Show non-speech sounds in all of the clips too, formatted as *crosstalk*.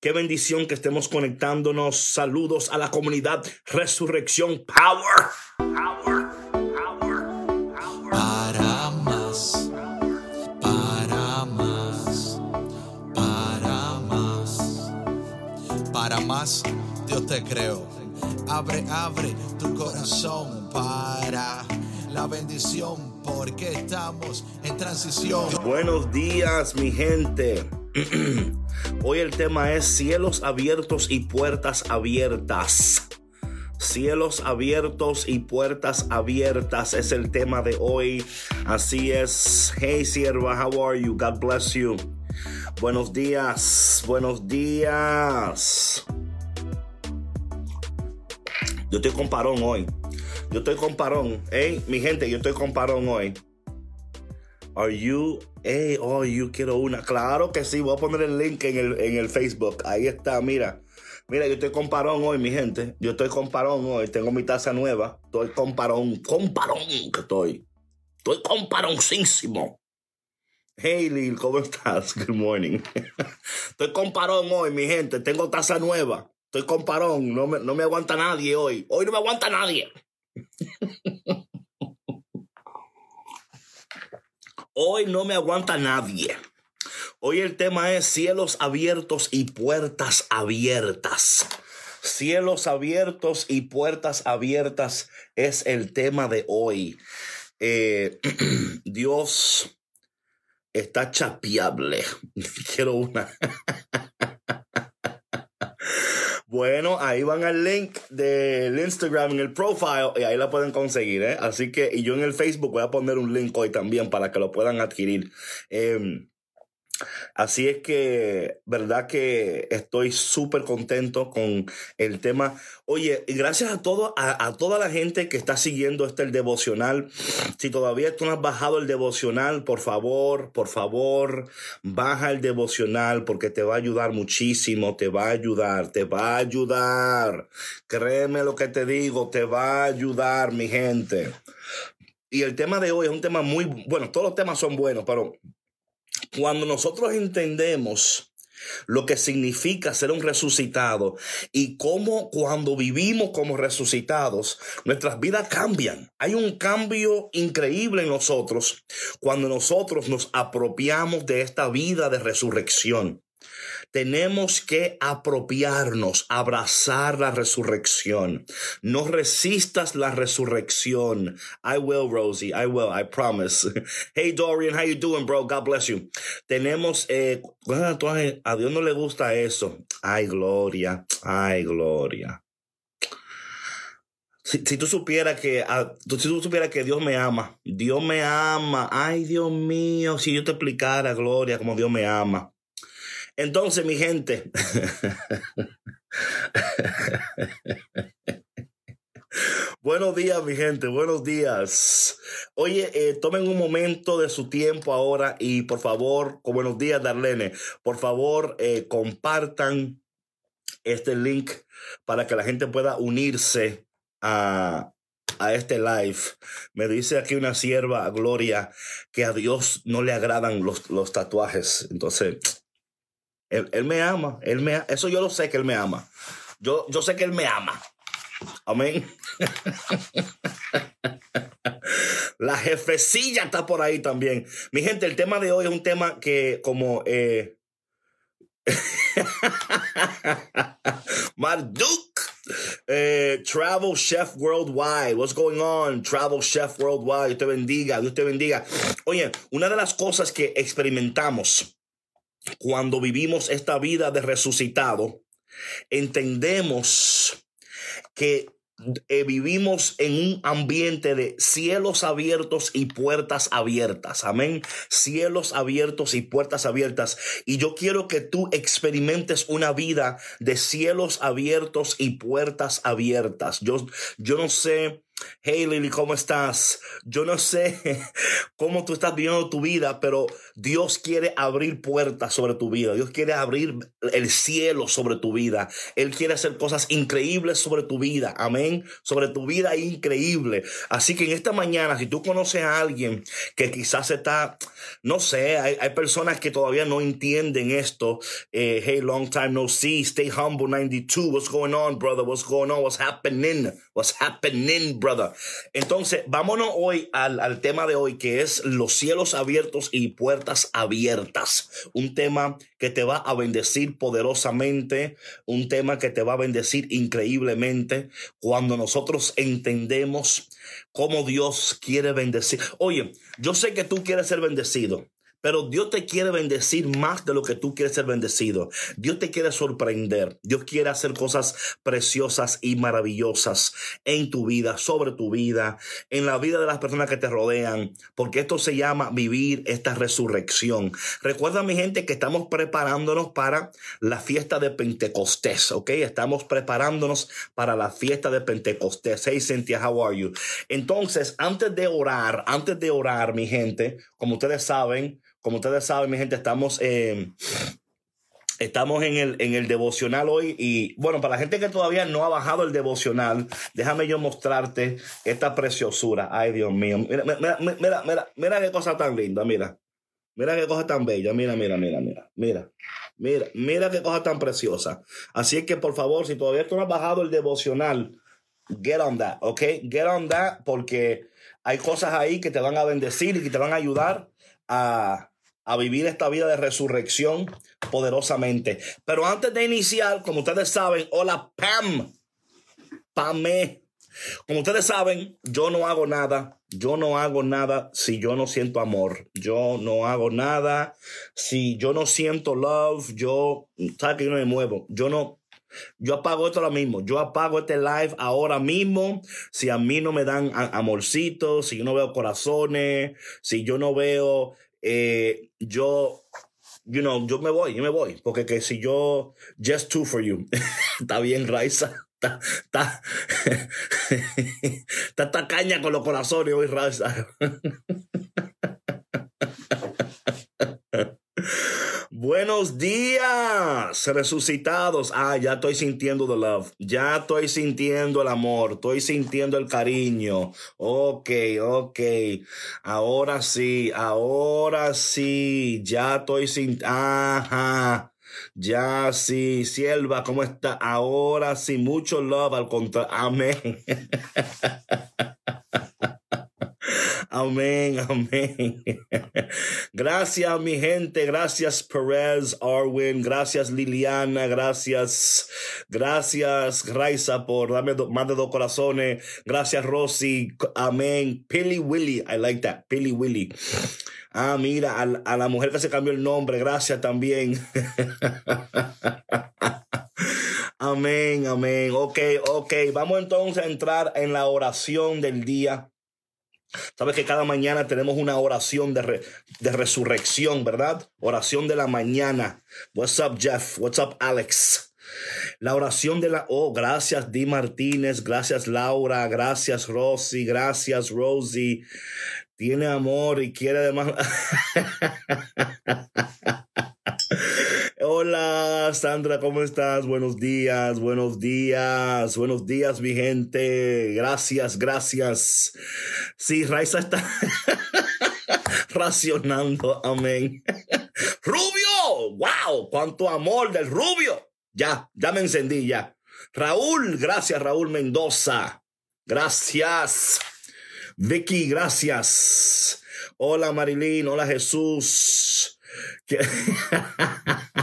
Qué bendición que estemos conectándonos. Saludos a la comunidad Resurrección Power. Power. Power. Power. Para más, para más, para más, para más, Dios te creo. Abre, abre tu corazón para la bendición, porque estamos en transición. Buenos días, mi gente. *clears throat* Hoy el tema es cielos abiertos y puertas abiertas. Cielos abiertos y puertas abiertas es el tema de hoy. Así es. Hey sierva, how are you? God bless you. Buenos días, buenos días. Yo estoy con parón hoy. Yo estoy con parón. Hey, mi gente, yo estoy con parón hoy. Are you, hey, oh, you quiero una. Claro que sí, voy a poner el link en el, en el Facebook. Ahí está, mira. Mira, yo estoy con parón hoy, mi gente. Yo estoy con parón hoy. Tengo mi taza nueva. Estoy con parón. Con parón que estoy. Estoy con paroncísimo. Hey, Lil, ¿cómo estás? Good morning. *laughs* Estoy con parón hoy, mi gente. Tengo taza nueva. Estoy con parón. No me, no me aguanta nadie hoy. Hoy no me aguanta nadie. *laughs* Hoy no me aguanta nadie. Hoy el tema es cielos abiertos y puertas abiertas. Cielos abiertos y puertas abiertas es el tema de hoy. Eh, *clears throat* Dios está chapeable. *laughs* Quiero una. *laughs* Bueno, ahí van al link del Instagram en el profile y ahí la pueden conseguir, ¿eh? Así que, y yo en el Facebook voy a poner un link hoy también para que lo puedan adquirir. Eh, Así es que, verdad que estoy súper contento con el tema. Oye, gracias a todo, a, a, toda la gente que está siguiendo este el devocional. Si todavía tú no has bajado el devocional, por favor, por favor, baja el devocional porque te va a ayudar muchísimo, te va a ayudar, te va a ayudar. Créeme lo que te digo, te va a ayudar, mi gente. Y el tema de hoy es un tema muy, bueno, todos los temas son buenos, pero cuando nosotros entendemos lo que significa ser un resucitado y cómo cuando vivimos como resucitados, nuestras vidas cambian. Hay un cambio increíble en nosotros cuando nosotros nos apropiamos de esta vida de resurrección. Tenemos que apropiarnos, abrazar la resurrección. No resistas la resurrección. I will, Rosie. I will. I promise. *laughs* Hey, Dorian, how you doing, bro? God bless you. Tenemos, eh, a Dios no le gusta eso. Ay, gloria. Ay, gloria. Si, si, tú supieras que si tú supieras que Dios me ama, Dios me ama. Ay, Dios mío, si yo te explicara, Gloria, como Dios me ama. Entonces, mi gente, *laughs* buenos días, mi gente, buenos días. Oye, eh, tomen un momento de su tiempo ahora y por favor, con buenos días, Darlene, por favor, eh, compartan este link para que la gente pueda unirse a, a este live. Me dice aquí una sierva, Gloria, que a Dios no le agradan los, los tatuajes. Entonces, él, él, me ama, él me, eso yo lo sé que él me ama. Yo, yo sé que él me ama. Amén. *laughs* La jefecilla está por ahí también. Mi gente, el tema de hoy es un tema que como... Eh... *laughs* Marduk, eh, Travel Chef Worldwide. What's going on? Travel Chef Worldwide. Dios te bendiga, Dios te bendiga. Oye, una de las cosas que experimentamos cuando vivimos esta vida de resucitado, entendemos que eh, vivimos en un ambiente de cielos abiertos y puertas abiertas. Amén. Cielos abiertos y puertas abiertas. Y yo quiero que tú experimentes una vida de cielos abiertos y puertas abiertas. Yo, yo no sé Hey Lily, ¿cómo estás? Yo no sé *laughs* cómo tú estás viviendo tu vida, pero Dios quiere abrir puertas sobre tu vida. Dios quiere abrir el cielo sobre tu vida. Él quiere hacer cosas increíbles sobre tu vida. Amén. Sobre tu vida increíble. Así que en esta mañana, si tú conoces a alguien que quizás está, no sé, hay, personas que todavía no entienden esto. Eh, hey, long time no see. Stay humble 92. What's going on, brother? What's going on? What's happening? What's happening, brother? Entonces, vámonos hoy al, al tema de hoy, que es los cielos abiertos y puertas abiertas. Un tema que te va a bendecir poderosamente, un tema que te va a bendecir increíblemente cuando nosotros entendemos cómo Dios quiere bendecir. Oye, yo sé que tú quieres ser bendecido. Pero Dios te quiere bendecir más de lo que tú quieres ser bendecido. Dios te quiere sorprender. Dios quiere hacer cosas preciosas y maravillosas en tu vida, sobre tu vida, en la vida de las personas que te rodean, porque esto se llama vivir esta resurrección. Recuerda, mi gente, que estamos preparándonos para la fiesta de Pentecostés, ¿ok? Estamos preparándonos para la fiesta de Pentecostés. Hey, Cynthia, how are you? Entonces, antes de orar, antes de orar, mi gente, como ustedes saben, como ustedes saben, mi gente, estamos, eh, estamos en, el, en el devocional hoy. Y bueno, para la gente que todavía no ha bajado el devocional, déjame yo mostrarte esta preciosura. Ay, Dios mío. Mira, mira, mira, mira, mira qué cosa tan linda, mira. Mira qué cosa tan bella. Mira, mira, mira, mira. Mira. Mira, mira qué cosa tan preciosa. Así es que, por favor, si todavía tú no has bajado el devocional, get on that, ¿ok? Get on that porque hay cosas ahí que te van a bendecir y que te van a ayudar a, vivir esta vida de resurrección poderosamente. Pero antes de iniciar, como ustedes saben, hola Pam, Pame. Como ustedes saben, yo no hago nada, yo no hago nada si yo no siento amor. Yo no hago nada si yo no siento love. Yo, ¿sabes que yo no me muevo? Yo no, yo apago esto ahora mismo. Yo apago este live ahora mismo. Si a mí no me dan amorcitos, si yo no veo corazones, si yo no veo, eh, yo, you know, yo me voy, yo me voy. Porque que si yo, just two for you. *laughs* Está bien, Raiza. Está, está, *laughs* está tacaña con los corazones hoy, Raiza. *laughs* Buenos días, resucitados. Ah, ya estoy sintiendo the love. Ya estoy sintiendo el amor. Estoy sintiendo el cariño. Ok, ok. Ahora sí, ahora sí. Ya estoy sintiendo. Ajá. Ya sí, sierva, ¿cómo está? Ahora sí, mucho love al contrario. Amén. *laughs* Amén, amén. Gracias, mi gente. Gracias, Perez, Arwin. Gracias, Liliana. Gracias, gracias, Raiza, por darme más de dos corazones. Gracias, Rosy. Amén. Pilly Willy. I like that. Pilly Willy. Ah, mira, a, a la mujer que se cambió el nombre. Gracias también. *laughs* Amén, amén. Ok, ok. Vamos entonces a entrar en la oración del día. Sabes que cada mañana tenemos una oración de, de resurrección, ¿verdad? Oración de la mañana. What's up, Jeff? What's up, Alex? La oración de la... Oh, gracias, Di Martínez. Gracias, Laura. Gracias, Rosy. Gracias, Rosie. Tiene amor y quiere además... *laughs* Hola Sandra, ¿cómo estás? Buenos días, buenos días, buenos días mi gente. Gracias, gracias. Sí, Raiza está *laughs* racionando, amén. *laughs* Rubio, wow, cuánto amor del rubio. Ya, ya me encendí ya. Raúl, gracias Raúl Mendoza. Gracias. Vicky, gracias. Hola Marilyn, hola Jesús. *laughs*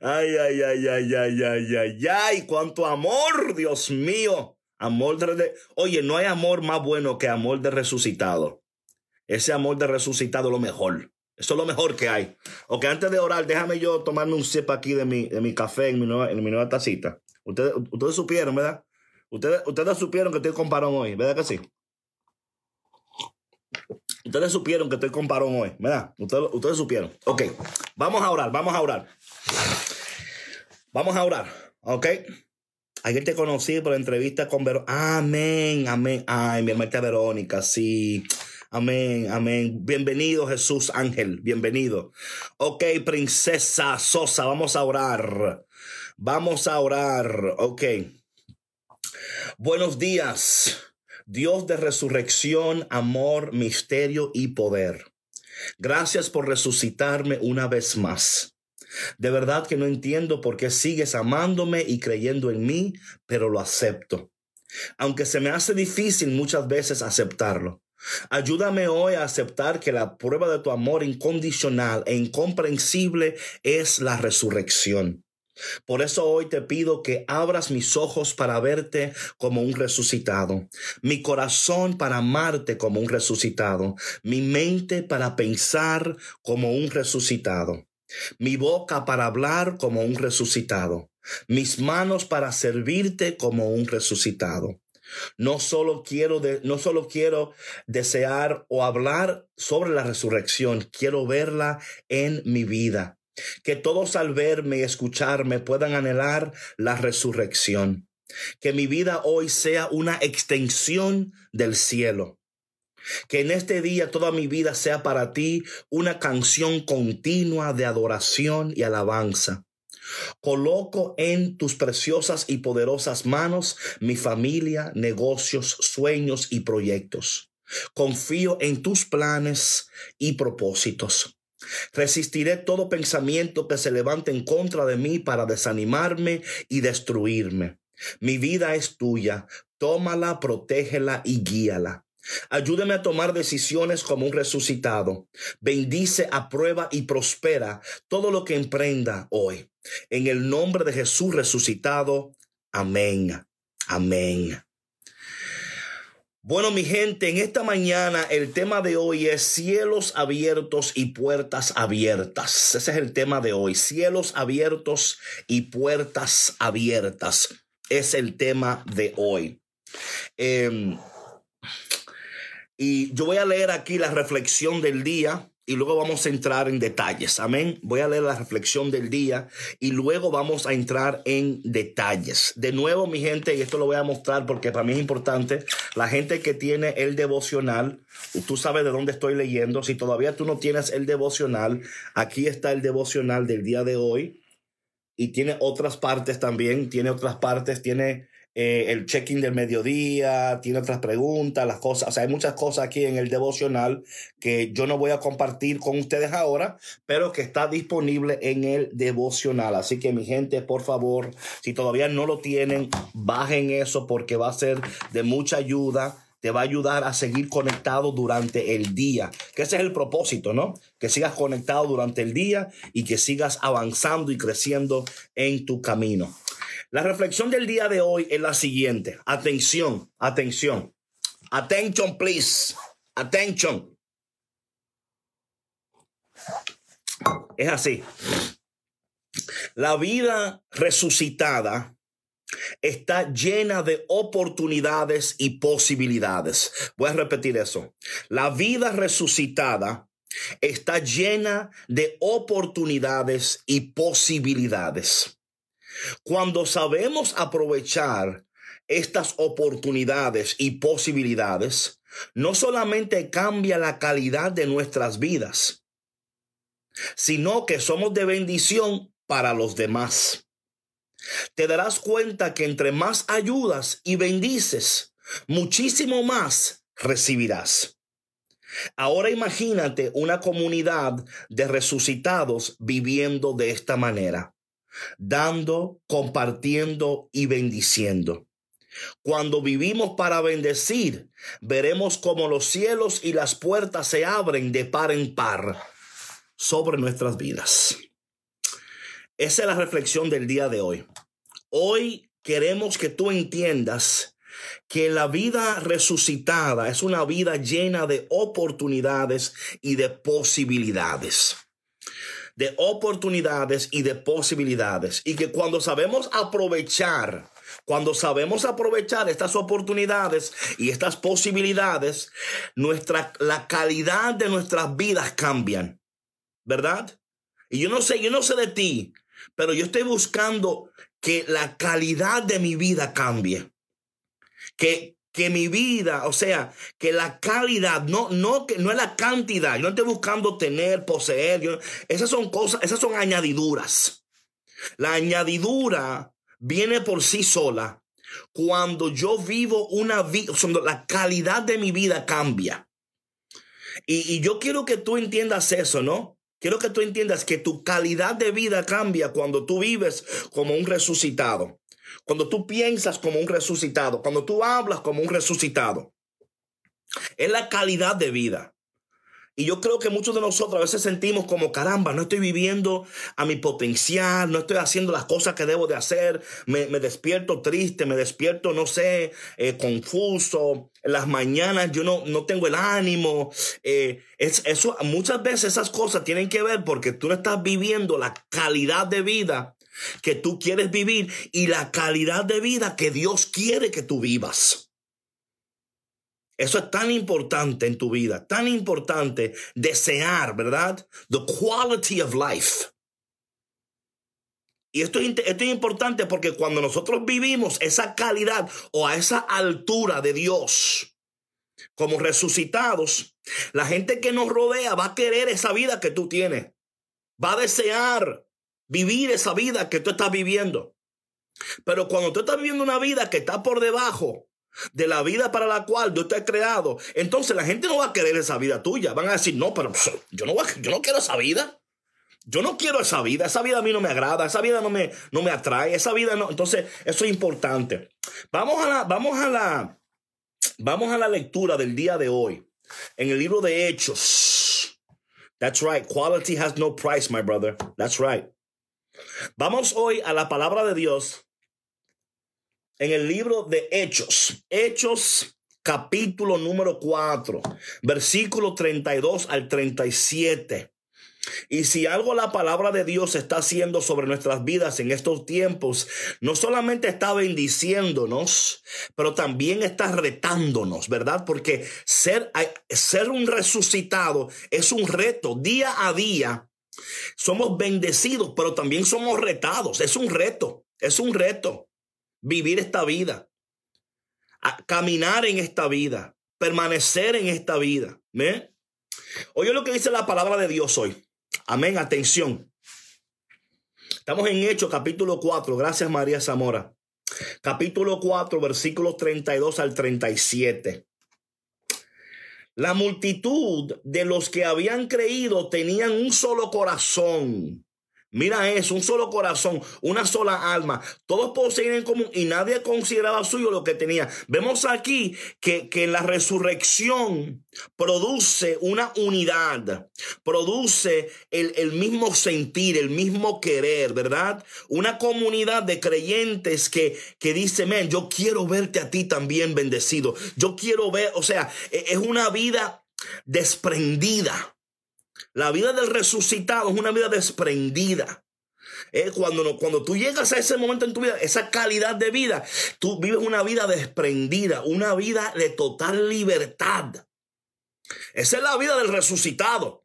Ay, ay, ay, ay, ay, ay, ay, ay, cuánto amor, Dios mío. Amor de... Oye, no hay amor más bueno que amor de resucitado. Ese amor de resucitado es lo mejor. Eso es lo mejor que hay. Ok, antes de orar, déjame yo tomarme un sip aquí de mi, de mi café en mi, nueva, en mi nueva tacita. Ustedes, ustedes supieron, ¿verdad? Ustedes, ustedes supieron que estoy con parón hoy, ¿verdad que sí? Ustedes supieron que estoy con parón hoy, ¿verdad? Ustedes, supieron. Ok, vamos a orar, vamos a orar. Vamos a orar, ¿ok? Ayer te conocí por la entrevista con Verónica. Amén, amén. Ay, mi hermana Verónica, sí. Amén, amén. Bienvenido Jesús Ángel, bienvenido. Ok, princesa Sosa, vamos a orar. Vamos a orar. Ok. Buenos días. Dios de resurrección, amor, misterio y poder. Gracias por resucitarme una vez más. De verdad que no entiendo por qué sigues amándome y creyendo en mí, pero lo acepto. Aunque se me hace difícil muchas veces aceptarlo. Ayúdame hoy a aceptar que la prueba de tu amor incondicional e incomprensible es la resurrección. Por eso hoy te pido que abras mis ojos para verte como un resucitado, mi corazón para amarte como un resucitado, mi mente para pensar como un resucitado mi boca para hablar como un resucitado, mis manos para servirte como un resucitado. No solo quiero no solo quiero desear o hablar sobre la resurrección, quiero verla en mi vida. Que todos al verme y escucharme puedan anhelar la resurrección. Que mi vida hoy sea una extensión del cielo. Que en este día toda mi vida sea para ti una canción continua de adoración y alabanza. Coloco en tus preciosas y poderosas manos mi familia, negocios, sueños y proyectos. Confío en tus planes y propósitos. Resistiré todo pensamiento que se levante en contra de mí para desanimarme y destruirme. Mi vida es tuya. Tómala, protégela y guíala. Ayúdame a tomar decisiones como un resucitado. Bendice, aprueba y prospera todo lo que emprenda hoy. En el nombre de Jesús resucitado. Amén. Amén. Bueno, mi gente, en esta mañana el tema de hoy es cielos abiertos y puertas abiertas. Ese es el tema de hoy. Cielos abiertos y puertas abiertas. Es el tema de hoy. Eh, y yo voy a leer aquí la reflexión del día y luego vamos a entrar en detalles. Amén. Voy a leer la reflexión del día y luego vamos a entrar en detalles. De nuevo, mi gente, y esto lo voy a mostrar porque para mí es importante, la gente que tiene el devocional, tú sabes de dónde estoy leyendo. Si todavía tú no tienes el devocional, aquí está el devocional del día de hoy y tiene otras partes también, tiene otras partes, tiene eh, el check-in del mediodía, tiene otras preguntas, las cosas, o sea, hay muchas cosas aquí en el devocional que yo no voy a compartir con ustedes ahora, pero que está disponible en el devocional. Así que mi gente, por favor, si todavía no lo tienen, bajen eso porque va a ser de mucha ayuda te va a ayudar a seguir conectado durante el día. Que ese es el propósito, ¿no? Que sigas conectado durante el día y que sigas avanzando y creciendo en tu camino. La reflexión del día de hoy es la siguiente. Atención, atención. Attention, please. Attention. Es así. La vida resucitada está llena de oportunidades y posibilidades. Voy a repetir eso. La vida resucitada está llena de oportunidades y posibilidades. Cuando sabemos aprovechar estas oportunidades y posibilidades, no solamente cambia la calidad de nuestras vidas, sino que somos de bendición para los demás. Te darás cuenta que entre más ayudas y bendices, muchísimo más recibirás. Ahora imagínate una comunidad de resucitados viviendo de esta manera dando, compartiendo y bendiciendo. Cuando vivimos para bendecir, veremos cómo los cielos y las puertas se abren de par en par sobre nuestras vidas. Esa es la reflexión del día de hoy. Hoy queremos que tú entiendas que la vida resucitada es una vida llena de oportunidades y de posibilidades de oportunidades y de posibilidades. Y que cuando sabemos aprovechar, cuando sabemos aprovechar estas oportunidades y estas posibilidades, nuestra, la calidad de nuestras vidas cambian. ¿Verdad? Y yo no sé, yo no sé de ti, pero yo estoy buscando que la calidad de mi vida cambie. Que, que mi vida, o sea, que la calidad, no, no, que no es la cantidad. Yo no estoy buscando tener, poseer. esas son cosas, esas son añadiduras. La añadidura viene por sí sola cuando yo vivo una vida, cuando la calidad de mi vida cambia. Y, y yo quiero que tú entiendas eso, ¿no? Quiero que tú entiendas que tu calidad de vida cambia cuando tú vives como un resucitado, cuando tú piensas como un resucitado, cuando tú hablas como un resucitado. Es la calidad de vida. Y yo creo que muchos de nosotros a veces sentimos como, caramba, no estoy viviendo a mi potencial, no estoy haciendo las cosas que debo de hacer, me, despierto triste, me despierto, no sé, eh, confuso, en las mañanas yo no, no tengo el ánimo. Eh, es, eso, muchas veces esas cosas tienen que ver porque tú no estás viviendo la calidad de vida que tú quieres vivir y la calidad de vida que Dios quiere que tú vivas. Eso es tan importante en tu vida, tan importante desear, ¿verdad? The quality of life. Y esto es, esto es, importante porque cuando nosotros vivimos esa calidad o a esa altura de Dios como resucitados, la gente que nos rodea va a querer esa vida que tú tienes. Va a desear vivir esa vida que tú estás viviendo. Pero cuando tú estás viviendo una vida que está por debajo de la vida para la cual Dios te ha creado, entonces la gente no va a querer esa vida tuya. Van a decir, no, pero yo no, yo no quiero esa vida. Yo no quiero esa vida, esa vida a mí no me agrada, esa vida no me, no me atrae, esa vida no. Entonces, eso es importante. Vamos a la, vamos a la, vamos a la lectura del día de hoy en el libro de Hechos. That's right. Quality has no price, my brother. That's right. Vamos hoy a la palabra de Dios en el libro de Hechos, Hechos capítulo número 4, versículo 32 al 37. Y si algo la palabra de Dios está haciendo sobre nuestras vidas en estos tiempos, no solamente está bendiciéndonos, pero también está retándonos, ¿verdad? Porque ser, ser un resucitado es un reto día a día. Somos bendecidos, pero también somos retados. Es un reto, es un reto vivir esta vida, caminar en esta vida, permanecer en esta vida. Oye lo que dice la palabra de Dios hoy. Amén, atención. Estamos en Hechos capítulo 4, gracias María Zamora. Capítulo 4, versículos 32 al 37. La multitud de los que habían creído tenían un solo corazón Mira eso, un solo corazón, una sola alma. Todos poseían en común y nadie consideraba suyo lo que tenía. Vemos aquí que, que la resurrección produce una unidad, produce el, el mismo sentir, el mismo querer, ¿verdad? Una comunidad de creyentes que, que dice, men, yo quiero verte a ti también bendecido. Yo quiero ver, o sea, e, es una vida desprendida la vida del resucitado es una vida desprendida. cuando, cuando tú llegas a ese momento en tu vida, esa calidad de vida, tú vives una vida desprendida, una vida de total libertad. Esa es la vida del resucitado.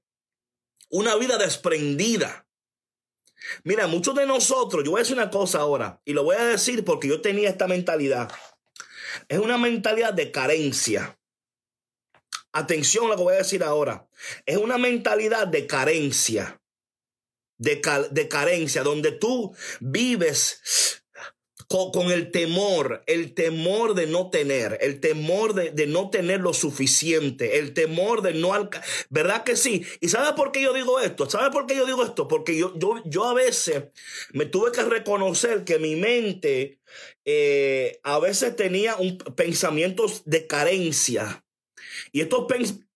Una vida desprendida. Mira, muchos de nosotros, yo voy a decir una cosa ahora, y lo voy a decir porque yo tenía esta mentalidad. Es una mentalidad de carencia. Atención a lo que voy a decir ahora. Es una mentalidad de carencia. De, de carencia, donde tú vives con, el temor, el temor de no tener, el temor de, no tener lo suficiente, el temor de no alcanzar. ¿Verdad que sí? ¿Y sabes por qué yo digo esto? ¿Sabes por qué yo digo esto? Porque yo, yo, yo a veces me tuve que reconocer que mi mente eh, a veces tenía un, pensamientos de carencia y estos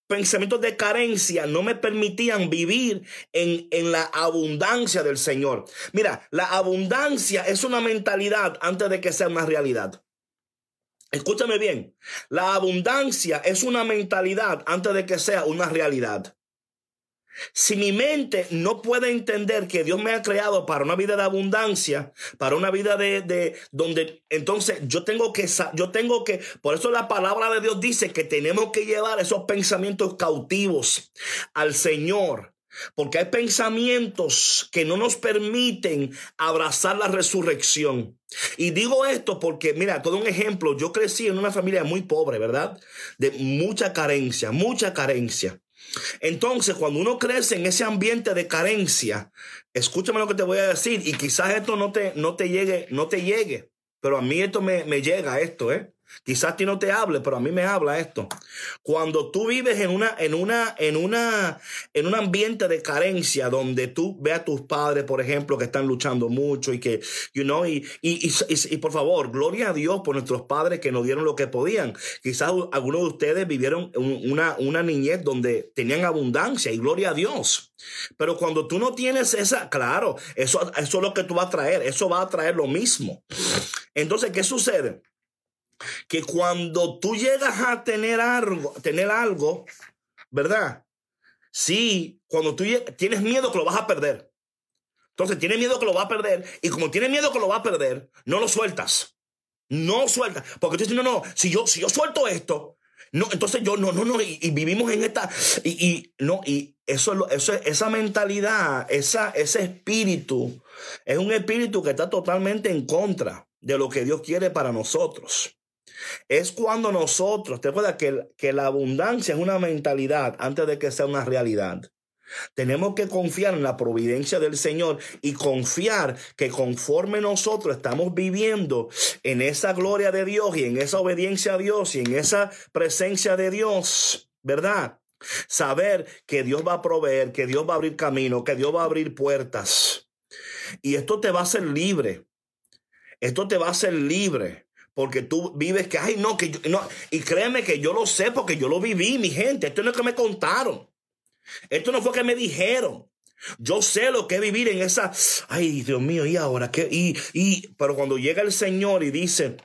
pensamientos de carencia no me permitían vivir en, en, la abundancia del Señor. Mira, la abundancia es una mentalidad antes de que sea una realidad. Escúchame bien, la abundancia es una mentalidad antes de que sea una realidad. Si mi mente no puede entender que Dios me ha creado para una vida de abundancia, para una vida de, de, donde entonces yo tengo que, yo tengo que, por eso la palabra de Dios dice que tenemos que llevar esos pensamientos cautivos al Señor Porque hay pensamientos que no nos permiten abrazar la resurrección. Y digo esto porque, mira, todo un ejemplo, yo crecí en una familia muy pobre, ¿verdad? De mucha carencia, mucha carencia. Entonces, cuando uno crece en ese ambiente de carencia, escúchame lo que te voy a decir, y quizás esto no te, no te llegue, no te llegue, pero a mí esto me, me llega, esto, ¿eh? Quizás a ti no te hable, pero a mí me habla esto. Cuando tú vives en una, en una, en una, en un ambiente de carencia donde tú ves a tus padres, por ejemplo, que están luchando mucho y que, you know, y, y, y, por favor, gloria a Dios por nuestros padres que nos dieron lo que podían. Quizás algunos de ustedes vivieron una, una niñez donde tenían abundancia y gloria a Dios. Pero cuando tú no tienes esa, claro, eso, eso es lo que tú vas a traer, eso va a traer lo mismo. Entonces, ¿qué sucede? Que cuando tú llegas a tener algo, tener algo, ¿verdad? Sí, cuando tú tienes miedo que lo vas a perder. Entonces tienes miedo que lo va a perder y como tienes miedo que lo va a perder, no lo sueltas. No sueltas, porque tú dices, no, no, si yo si yo suelto esto, no, entonces yo no, no, no, y, vivimos en esta y, y, no, y eso, eso esa mentalidad, esa, ese espíritu es un espíritu que está totalmente en contra de lo que Dios quiere para nosotros. Es cuando nosotros, te acuerdas que, que la abundancia es una mentalidad antes de que sea una realidad. Tenemos que confiar en la providencia del Señor y confiar que conforme nosotros estamos viviendo en esa gloria de Dios y en esa obediencia a Dios y en esa presencia de Dios, ¿verdad? Saber que Dios va a proveer, que Dios va a abrir camino, que Dios va a abrir puertas. Y esto te va a hacer libre. Esto te va a hacer libre porque tú vives que, ay, no, que yo, no, y créeme que yo lo sé porque yo lo viví, mi gente, esto no es que me contaron, esto no fue que me dijeron. Yo sé lo que es vivir en esa, ay, Dios mío, y ahora qué, y, y, pero cuando llega el Señor y dice,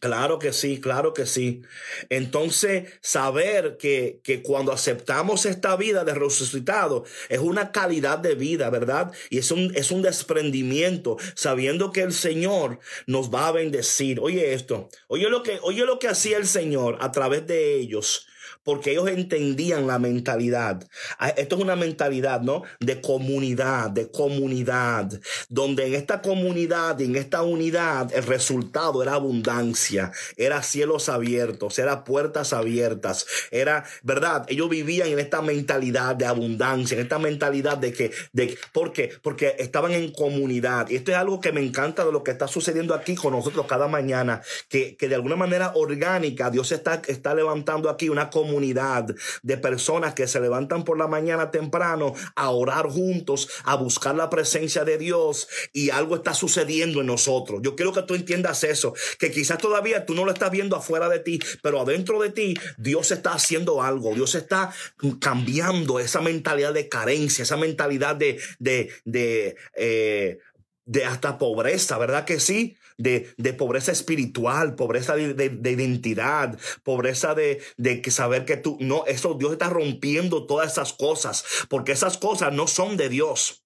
Claro que sí, claro que sí. Entonces, saber que, que, cuando aceptamos esta vida de resucitado es una calidad de vida, ¿verdad? Y es un, es un desprendimiento, sabiendo que el Señor nos va a bendecir. Oye esto, oye lo que, oye lo que hacía el Señor a través de ellos porque ellos entendían la mentalidad. Ah, esto es una mentalidad, ¿no? De comunidad, de comunidad, donde en esta comunidad y en esta unidad el resultado era abundancia, era cielos abiertos, era puertas abiertas, era, ¿verdad? Ellos vivían en esta mentalidad de abundancia, en esta mentalidad de que, de, ¿por qué? Porque estaban en comunidad. Y esto es algo que me encanta de lo que está sucediendo aquí con nosotros cada mañana, que, que de alguna manera orgánica Dios está, está levantando aquí una comunidad comunidad de personas que se levantan por la mañana temprano a orar juntos, a buscar la presencia de Dios y algo está sucediendo en nosotros. Yo quiero que tú entiendas eso, que quizás todavía tú no lo estás viendo afuera de ti, pero adentro de ti Dios está haciendo algo, Dios está cambiando esa mentalidad de carencia, esa mentalidad de, de, de, eh, de hasta pobreza, ¿verdad que sí? de, pobreza espiritual, pobreza de, identidad, pobreza de, de que saber que tú, no, eso Dios está rompiendo todas esas cosas, porque esas cosas no son de Dios.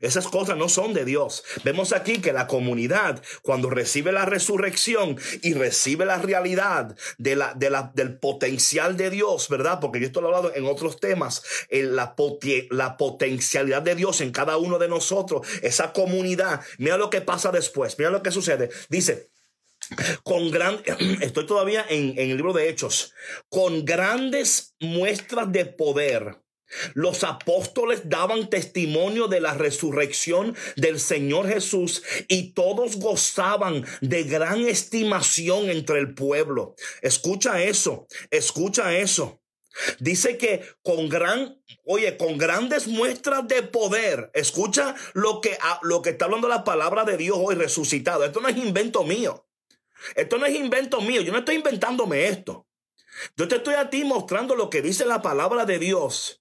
Esas cosas no son de Dios. Vemos aquí que la comunidad, cuando recibe la resurrección y recibe la realidad de la, de la, del potencial de Dios, ¿verdad? Porque yo esto lo he hablado en otros temas, en la, la potencialidad de Dios en cada uno de nosotros, esa comunidad. Mira lo que pasa después, mira lo que sucede. Dice, con gran, *clears throat* estoy todavía en, en el libro de Hechos, con grandes muestras de poder los apóstoles daban testimonio de la resurrección del Señor Jesús y todos gozaban de gran estimación entre el pueblo. Escucha eso, escucha eso. Dice que con gran, oye, con grandes muestras de poder, escucha lo que, lo que está hablando la palabra de Dios hoy resucitado. Esto no es invento mío. Esto no es invento mío. Yo no estoy inventándome esto. Yo te estoy a ti mostrando lo que dice la palabra de Dios.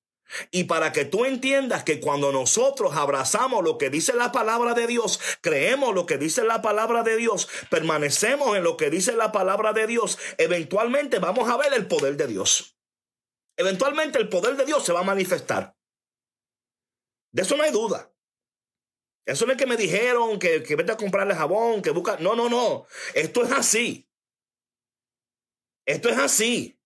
Y para que tú entiendas que cuando nosotros abrazamos lo que dice la palabra de Dios, creemos lo que dice la palabra de Dios, permanecemos en lo que dice la palabra de Dios, eventualmente vamos a ver el poder de Dios. Eventualmente el poder de Dios se va a manifestar. De eso no hay duda. Eso no es que me dijeron que, que vete a comprarle jabón, que busca. No, no, no. Esto es así. Esto es así.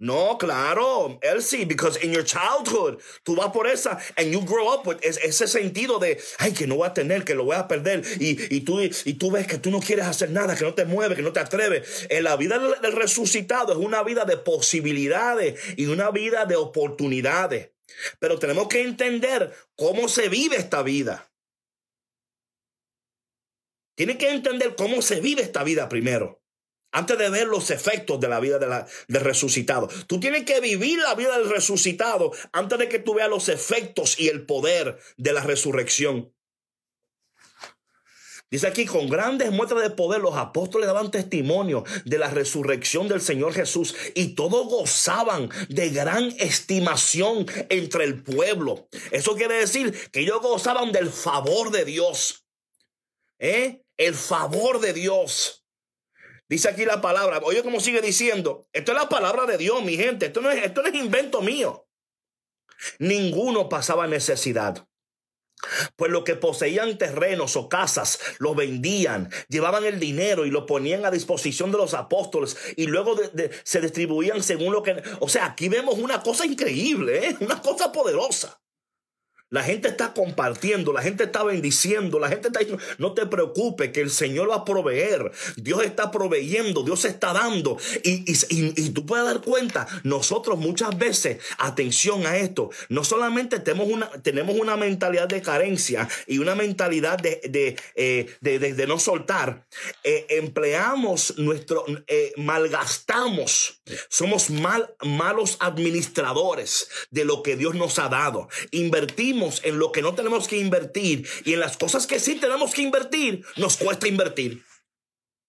No, claro, sí, because in your childhood, tú vas por esa, and you grow up with ese sentido de, ay, que no voy a tener, que lo voy a perder, y, y, tú, y tú ves que tú no quieres hacer nada, que no te mueves, que no te atreves. En la vida del resucitado es una vida de posibilidades y una vida de oportunidades. Pero tenemos que entender cómo se vive esta vida. Tiene que entender cómo se vive esta vida primero. Antes de ver los efectos de la vida del resucitado. Tú tienes que vivir la vida del resucitado antes de que tú veas los efectos y el poder de la resurrección. Dice aquí, con grandes muestras de poder los apóstoles daban testimonio de la resurrección del Señor Jesús y todos gozaban de gran estimación entre el pueblo. Eso quiere decir que ellos gozaban del favor de Dios. ¿Eh? El favor de Dios. Dice aquí la palabra. Oye, como sigue diciendo. Esto es la palabra de Dios, mi gente. Esto no es, esto es invento mío. Ninguno pasaba necesidad. Pues los que poseían terrenos o casas lo vendían, llevaban el dinero y lo ponían a disposición de los apóstoles y luego se distribuían según lo que... O sea, aquí vemos una cosa increíble, ¿eh? una cosa poderosa. La gente está compartiendo, la gente está bendiciendo, la gente está diciendo, no te preocupes que el Señor va a proveer. Dios está proveyendo, Dios está dando. Y, y, tú puedes dar cuenta, nosotros muchas veces, atención a esto, no solamente tenemos una, tenemos una mentalidad de carencia y una mentalidad de, de, eh, no soltar, eh, empleamos nuestro, eh, malgastamos, somos mal, malos administradores de lo que Dios nos ha dado. Invertimos en lo que no tenemos que invertir y en las cosas que sí tenemos que invertir, nos cuesta invertir.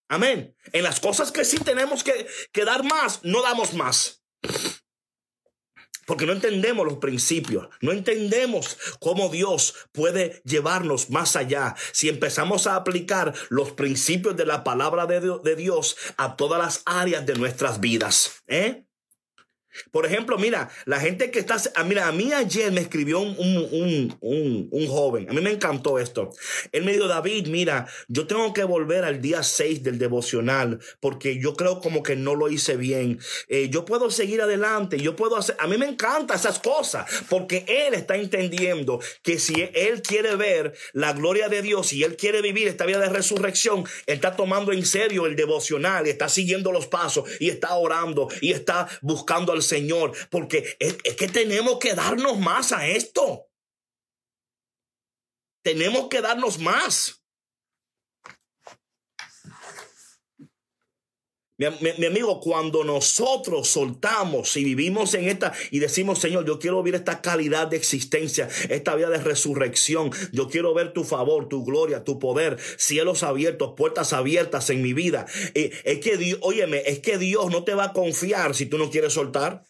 Amén. En las cosas que sí tenemos que, que dar más, no damos más. Porque no entendemos los principios, no entendemos cómo Dios puede llevarnos más allá si empezamos a aplicar los principios de la palabra de, Dios a todas las áreas de nuestras vidas. ¿eh? Por ejemplo, mira, la gente que está, ah, mira, a mí ayer me escribió un, un, un, un, joven, a mí me encantó esto. Él me dijo, David, mira, yo tengo que volver al día 6 del devocional porque yo creo como que no lo hice bien. Eh, yo puedo seguir adelante, yo puedo hacer, a mí me encantan esas cosas porque él está entendiendo que si él quiere ver la gloria de Dios y él quiere vivir esta vida de resurrección, él está tomando en serio el devocional y está siguiendo los pasos y está orando y está buscando al Señor, porque es, que tenemos que darnos más a esto. Tenemos que darnos más. Mi, amigo, cuando nosotros soltamos y vivimos en esta y decimos, Señor, yo quiero vivir esta calidad de existencia, esta vida de resurrección, yo quiero ver tu favor, tu gloria, tu poder, cielos abiertos, puertas abiertas en mi vida. Eh, es que Dios, óyeme, es que Dios no te va a confiar si tú no quieres soltar.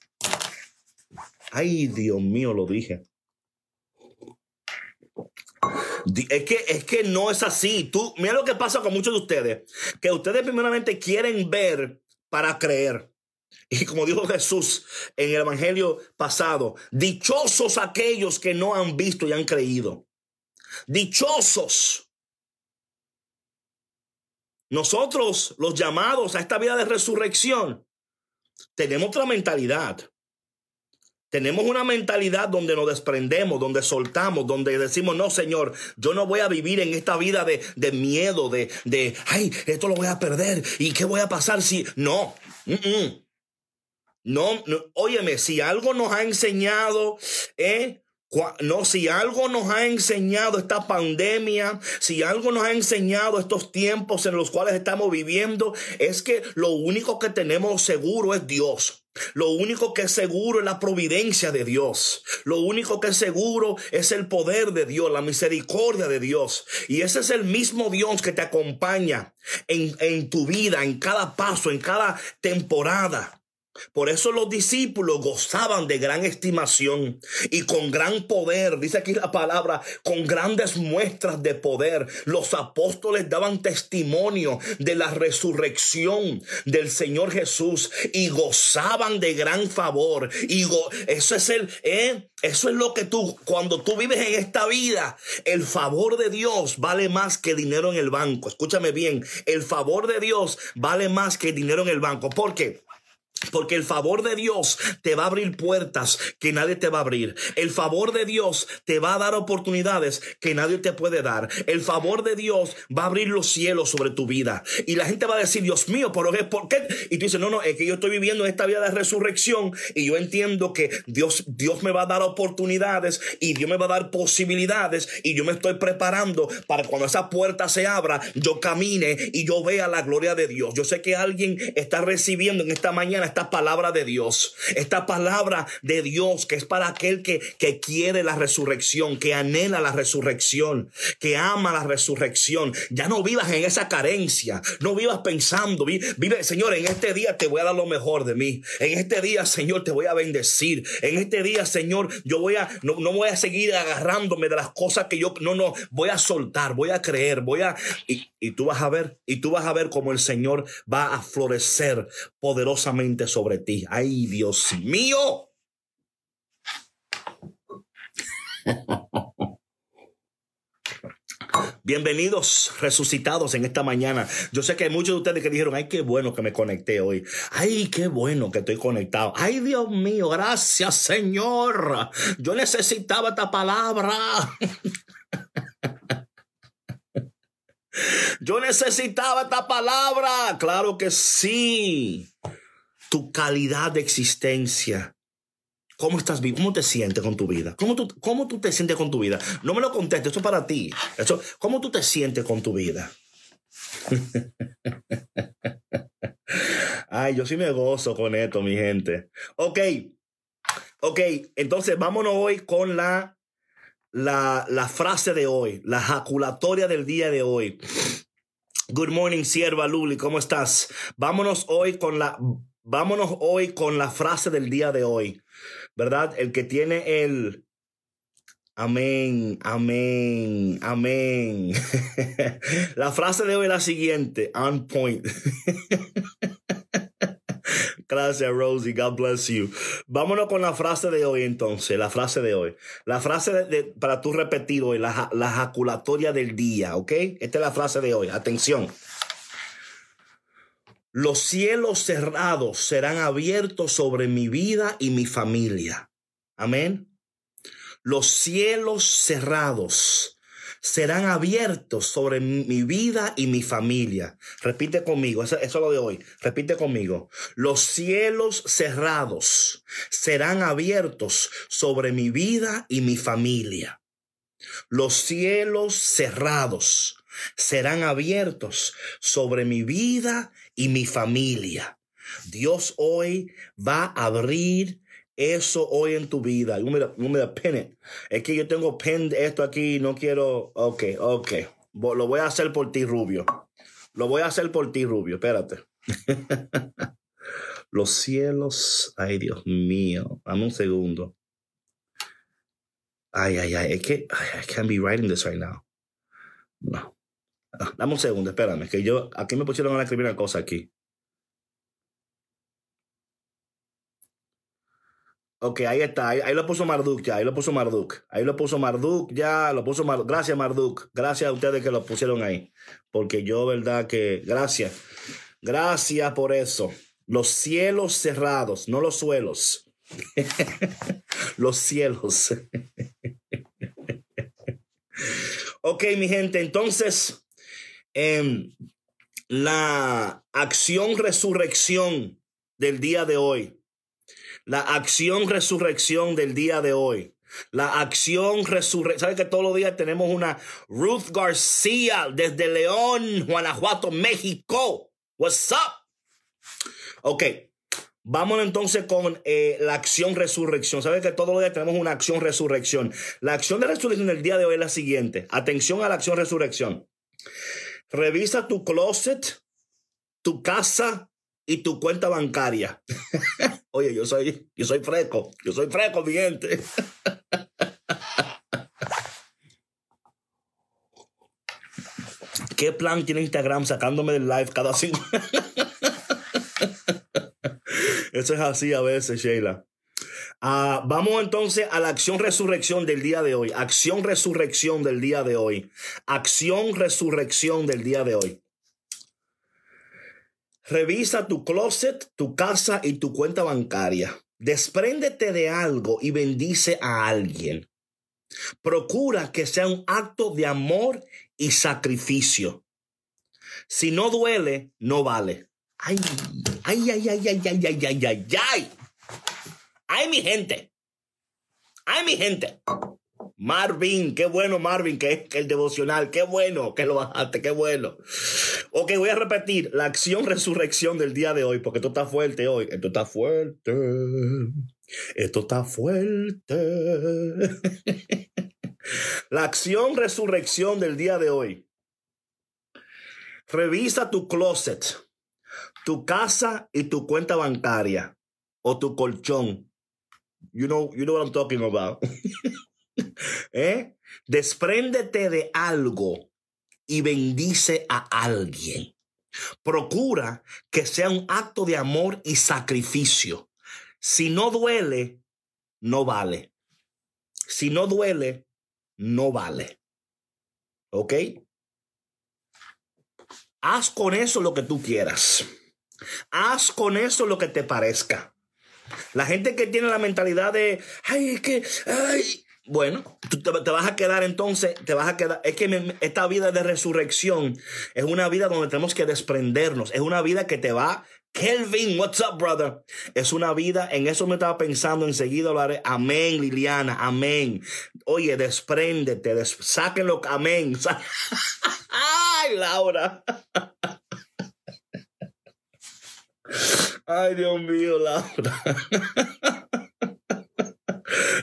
Ay, Dios mío, lo dije. Es que, es que no es así. Tú, mira lo que pasa con muchos de ustedes. Que ustedes primeramente quieren ver para creer. Y como dijo Jesús en el Evangelio pasado, dichosos aquellos que no han visto y han creído. Dichosos. Nosotros, los llamados a esta vida de resurrección, tenemos otra mentalidad. Tenemos una mentalidad donde nos desprendemos, donde soltamos, donde decimos, no, Señor, yo no voy a vivir en esta vida de, de miedo, de, de, ay, esto lo voy a perder. ¿Y qué voy a pasar si... No, no, no, óyeme, si algo nos ha enseñado, eh, no, si algo nos ha enseñado esta pandemia, si algo nos ha enseñado estos tiempos en los cuales estamos viviendo, es que lo único que tenemos seguro es Dios. Lo único que es seguro es la providencia de Dios. Lo único que es seguro es el poder de Dios, la misericordia de Dios. Y ese es el mismo Dios que te acompaña en, en tu vida, en cada paso, en cada temporada. Por eso los discípulos gozaban de gran estimación y con gran poder, dice aquí la palabra, con grandes muestras de poder. Los apóstoles daban testimonio de la resurrección del Señor Jesús y gozaban de gran favor. Y eso es el, ¿eh? eso es lo que tú, cuando tú vives en esta vida, el favor de Dios vale más que dinero en el banco. Escúchame bien, el favor de Dios vale más que dinero en el banco. ¿Por qué? Porque el favor de Dios te va a abrir puertas que nadie te va a abrir. El favor de Dios te va a dar oportunidades que nadie te puede dar. El favor de Dios va a abrir los cielos sobre tu vida. Y la gente va a decir, Dios mío, ¿por qué? ¿Por qué? Y tú dices, no, no, es que yo estoy viviendo esta vida de resurrección y yo entiendo que Dios, Dios me va a dar oportunidades y Dios me va a dar posibilidades y yo me estoy preparando para cuando esa puerta se abra, yo camine y yo vea la gloria de Dios. Yo sé que alguien está recibiendo en esta mañana esta palabra de Dios, esta palabra de Dios que es para aquel que, que quiere la resurrección, que anhela la resurrección, que ama la resurrección. Ya no vivas en esa carencia, no vivas pensando, vive, Señor, en este día te voy a dar lo mejor de mí. En este día, Señor, te voy a bendecir. En este día, Señor, yo voy a, no, no voy a seguir agarrándome de las cosas que yo, no, no, voy a soltar, voy a creer, voy a, y, y tú vas a ver, y tú vas a ver cómo el Señor va a florecer poderosamente sobre ti. Ay, Dios mío. Bienvenidos resucitados en esta mañana. Yo sé que hay muchos de ustedes que dijeron, ay, qué bueno que me conecté hoy. Ay, qué bueno que estoy conectado. Ay, Dios mío, gracias Señor. Yo necesitaba esta palabra. *laughs* Yo necesitaba esta palabra. Claro que sí tu calidad de existencia. ¿Cómo estás vivo? ¿Cómo te sientes con tu vida? ¿Cómo tú, ¿Cómo tú te sientes con tu vida? No me lo contestes, esto es para ti. Eso, ¿Cómo tú te sientes con tu vida? *laughs* Ay, yo sí me gozo con esto, mi gente. Ok, ok, entonces vámonos hoy con la, la, la frase de hoy, la jaculatoria del día de hoy. Good morning, sierva Luli, ¿cómo estás? Vámonos hoy con la Vámonos hoy con la frase del día de hoy, ¿verdad? El que tiene el amén, amén, amén. *laughs* la frase de hoy es la siguiente, on point. *laughs* Gracias, Rosie. God bless you. Vámonos con la frase de hoy, entonces. La frase de hoy. La frase de, para tú repetir hoy, la, la jaculatoria del día, ¿ok? Esta es la frase de hoy. Atención. Los cielos cerrados serán abiertos sobre mi vida y mi familia. Amén. Los cielos cerrados serán abiertos sobre mi vida y mi familia. Repite conmigo, eso, es lo de hoy. Repite conmigo. Los cielos cerrados serán abiertos sobre mi vida y mi familia. Los cielos cerrados serán abiertos sobre mi vida y mi familia. Dios hoy va a abrir eso hoy en tu vida. You me pin Es que yo tengo pen esto aquí no quiero. Ok, ok. Lo voy a hacer por ti, Rubio. Lo voy a hacer por ti, Rubio. Espérate. *laughs* Los cielos. Ay, Dios mío. Dame un segundo. Ay, ay, ay. Es que I can't be writing this right now. No. Dame un segundo, espérame, que yo, aquí me pusieron a escribir una cosa aquí. Ok, ahí está, ahí, lo puso Marduk ya, ahí lo puso Marduk, ahí lo puso Marduk ya, lo puso Marduk. Gracias Marduk, gracias a ustedes que lo pusieron ahí, porque yo, verdad que, gracias, gracias por eso. Los cielos cerrados, no los suelos. *laughs* los cielos. *laughs* ok, mi gente, entonces en la acción resurrección del día de hoy. La acción resurrección del día de hoy. La acción resurrección. ¿Sabes que todos los días tenemos una Ruth García desde León, Guanajuato, México? What's up? Ok. Vamos entonces con eh, la acción resurrección. ¿Sabes que todos los días tenemos una acción resurrección? La acción de resurrección del día de hoy es la siguiente. Atención a la acción resurrección. Revisa tu closet, tu casa y tu cuenta bancaria. *laughs* Oye, yo soy, yo soy freco, yo soy freco, mi gente. ¿Qué plan tiene Instagram sacándome del live cada cinco? *laughs* Eso es así a veces, Sheila. Ah, vamos entonces a la acción resurrección del día de hoy. Acción resurrección del día de hoy. Acción resurrección del día de hoy. Revisa tu closet, tu casa y tu cuenta bancaria. Despréndete de algo y bendice a alguien. Procura que sea un acto de amor y sacrificio. Si no duele, no vale. Ay, ay, ay, ay, ay, ay, ay, ay, ay, ay. Ay, mi gente. Ay, mi gente. Marvin, qué bueno, Marvin, que es el devocional. Qué bueno que lo bajaste, qué bueno. Ok, voy a repetir la acción resurrección del día de hoy, porque esto está fuerte hoy. Esto está fuerte. Esto está fuerte. *laughs* la acción resurrección del día de hoy. Revisa tu closet, tu casa y tu cuenta bancaria o tu colchón. You know, you know what I'm talking about. *laughs* ¿Eh? Despréndete de algo y bendice a alguien. Procura que sea un acto de amor y sacrificio. Si no duele, no vale. Si no duele, no vale. ¿Ok? Haz con eso lo que tú quieras. Haz con eso lo que te parezca. La gente que tiene la mentalidad de, ay, es que, ay, bueno, tú te, vas a quedar entonces, te vas a quedar, es que esta vida de resurrección es una vida donde tenemos que desprendernos, es una vida que te va, Kelvin, what's up, brother? Es una vida, en eso me estaba pensando, enseguida haré, amén, Liliana, amén. Oye, despréndete, des, sáquenlo, amén. *laughs* Ay, Laura. *laughs* Ay, Dios mío, Laura.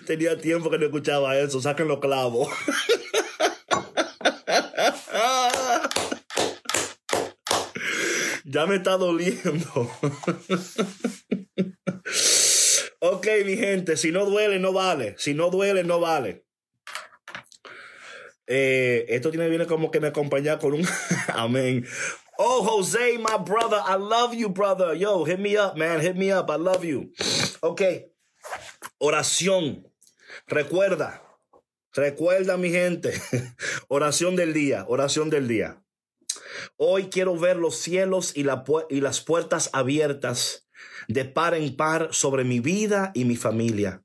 Tenía tiempo que no escuchaba eso. Saquen los clavos. ya me está doliendo. ok, mi gente, si no duele, no vale. Si no duele, no vale. Eh, esto tiene viene como que me acompaña con un *laughs* amén. Oh, Jose, my brother, I love you, brother. Yo, hit me up, man. Hit me up. I love you. Ok. Oración. Recuerda. Recuerda, mi gente. *laughs* oración del día. Oración del día. Hoy quiero ver los cielos y, y las puertas abiertas de par en par sobre mi vida y mi familia.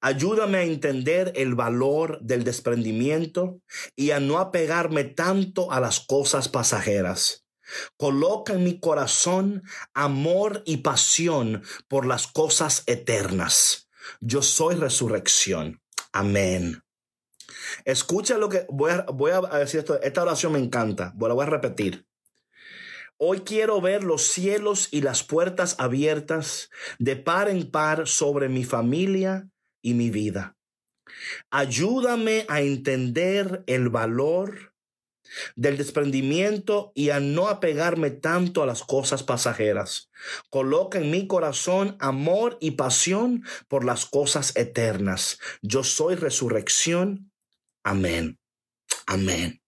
Ayúdame a entender el valor del desprendimiento y a no apegarme tanto a las cosas pasajeras. Coloca en mi corazón amor y pasión por las cosas eternas. Yo soy resurrección. Amén. Escucha lo que voy a, decir. Esta oración me encanta. la voy a repetir. Hoy quiero ver los cielos y las puertas abiertas de par en par sobre mi familia y mi vida. Ayúdame a entender el valor del desprendimiento y a no apegarme tanto a las cosas pasajeras. Coloca en mi corazón amor y pasión por las cosas eternas. Yo soy resurrección. Amén. Amén.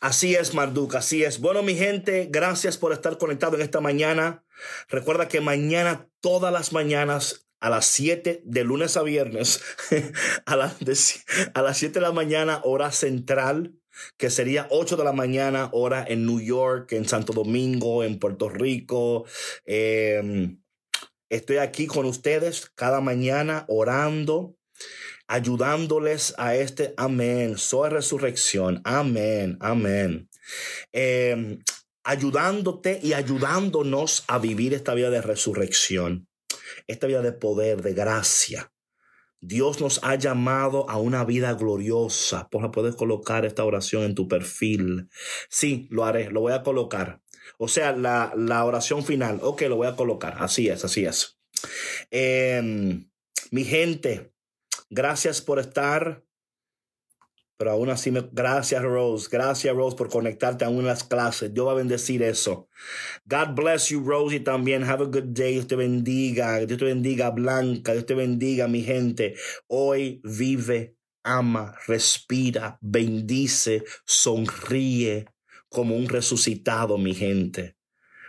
Así es, Marduk, así es. Bueno, mi gente, gracias por estar conectado en esta mañana. Recuerda que mañana, todas las mañanas, a las 7 de lunes a viernes, *laughs* a, las a las 7 de la mañana, hora central, que sería 8 de la mañana, hora en New York, en Santo Domingo, en Puerto Rico. Em, estoy aquí con ustedes cada mañana orando, ayudándoles a este amén. Soy resurrección. Amén, amén. Em, ayudándote y ayudándonos a vivir esta vida de resurrección esta vida de poder, de gracia. Dios nos ha llamado a una vida gloriosa. Por puedes colocar esta oración en tu perfil. Sí, lo haré, lo voy a colocar. O sea, la, la oración final. Ok, lo voy a colocar. Así es, así es. Em, mi gente, gracias por estar. Pero aún así, me, gracias Rose, gracias Rose por conectarte a una de las clases. Dios va a bendecir eso. God bless you Rose y también have a good day. Dios te bendiga, Dios te bendiga Blanca, Dios te bendiga mi gente. Hoy vive, ama, respira, bendice, sonríe como un resucitado mi gente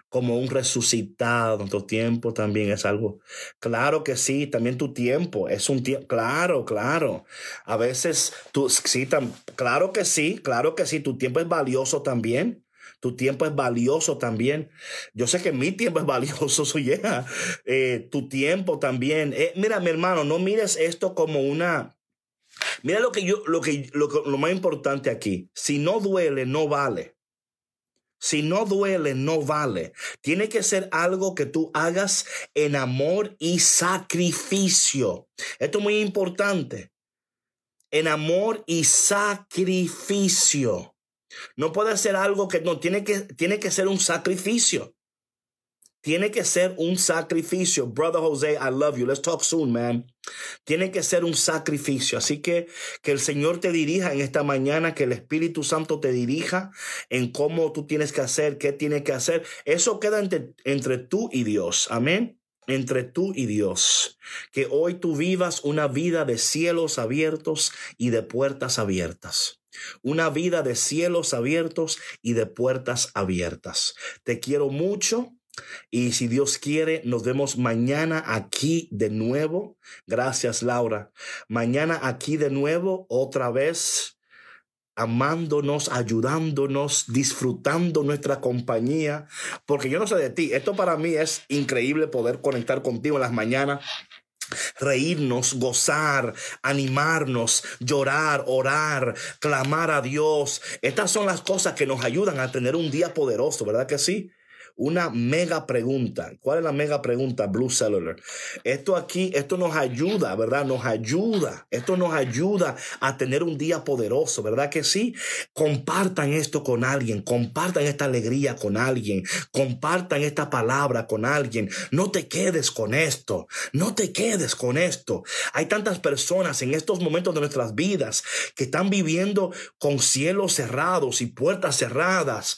como un resucitado. Tu tiempo también es algo. Claro que sí, también tu tiempo es un tiempo. Claro, claro. A veces tú sí, claro que sí, claro que sí, tu tiempo es valioso también. Tu tiempo es valioso también. Yo sé que mi tiempo es valioso, *laughs* so yeah. Tu tiempo también. Eh, mira, mi hermano, no mires esto como una... Mira lo que yo, lo que, lo, lo más importante aquí. Si no duele, no vale. Si no duele, no vale. Tiene que ser algo que tú hagas en amor y sacrificio. Esto es muy importante. En amor y sacrificio. No puede ser algo que no tiene que, tiene que ser un sacrificio. Tiene que ser un sacrificio. Brother Jose, I love you. Let's talk soon, man. Tiene que ser un sacrificio. Así que que el Señor te dirija en esta mañana, que el Espíritu Santo te dirija en cómo tú tienes que hacer, qué tienes que hacer. Eso queda entre, entre tú y Dios. Amén. Entre tú y Dios. Que hoy tú vivas una vida de cielos abiertos y de puertas abiertas. Una vida de cielos abiertos y de puertas abiertas. Te quiero mucho. Y si Dios quiere, nos vemos mañana aquí de nuevo. Gracias, Laura. Mañana aquí de nuevo, otra vez, amándonos, ayudándonos, disfrutando nuestra compañía. Porque yo no sé de ti, esto para mí es increíble poder conectar contigo en las mañanas reírnos, gozar, animarnos, llorar, orar, clamar a Dios. Estas son las cosas que nos ayudan a tener un día poderoso, ¿verdad que sí? Una mega pregunta. ¿Cuál es la mega pregunta, Blue Cellular? Esto aquí, esto nos ayuda, ¿verdad? Nos ayuda. Esto nos ayuda a tener un día poderoso, ¿verdad que sí? Compartan esto con alguien, compartan esta alegría con alguien, compartan esta palabra con alguien. No te quedes con esto, no te quedes con esto. Hay tantas personas en estos momentos de nuestras vidas que están viviendo con cielos cerrados y puertas cerradas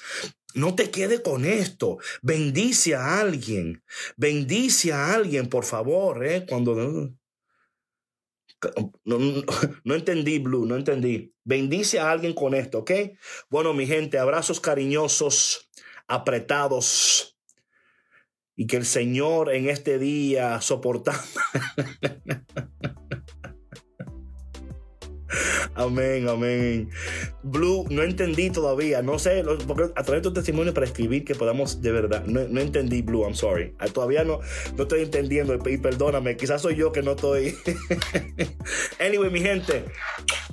no te quede con esto. Bendice a alguien. Bendice a alguien, por favor, ¿eh? Cuando... No, no, entendí, Blue, no entendí. Bendice a alguien con esto, ¿ok? Bueno, mi gente, abrazos cariñosos, apretados. Y que el Señor en este día soportando. *laughs* Amén, amén. Blue, no entendí todavía. No sé, porque a través de tu testimonio para escribir que podamos de verdad. No, entendí, Blue, I'm sorry. Ah, todavía no, no estoy entendiendo y perdóname. Quizás soy yo que no estoy. *laughs* anyway, mi gente,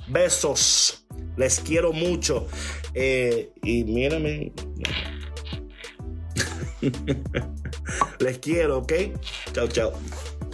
besos. Les quiero mucho. Eh, y mírame. *laughs* Les quiero, ¿ok? Chao, chao.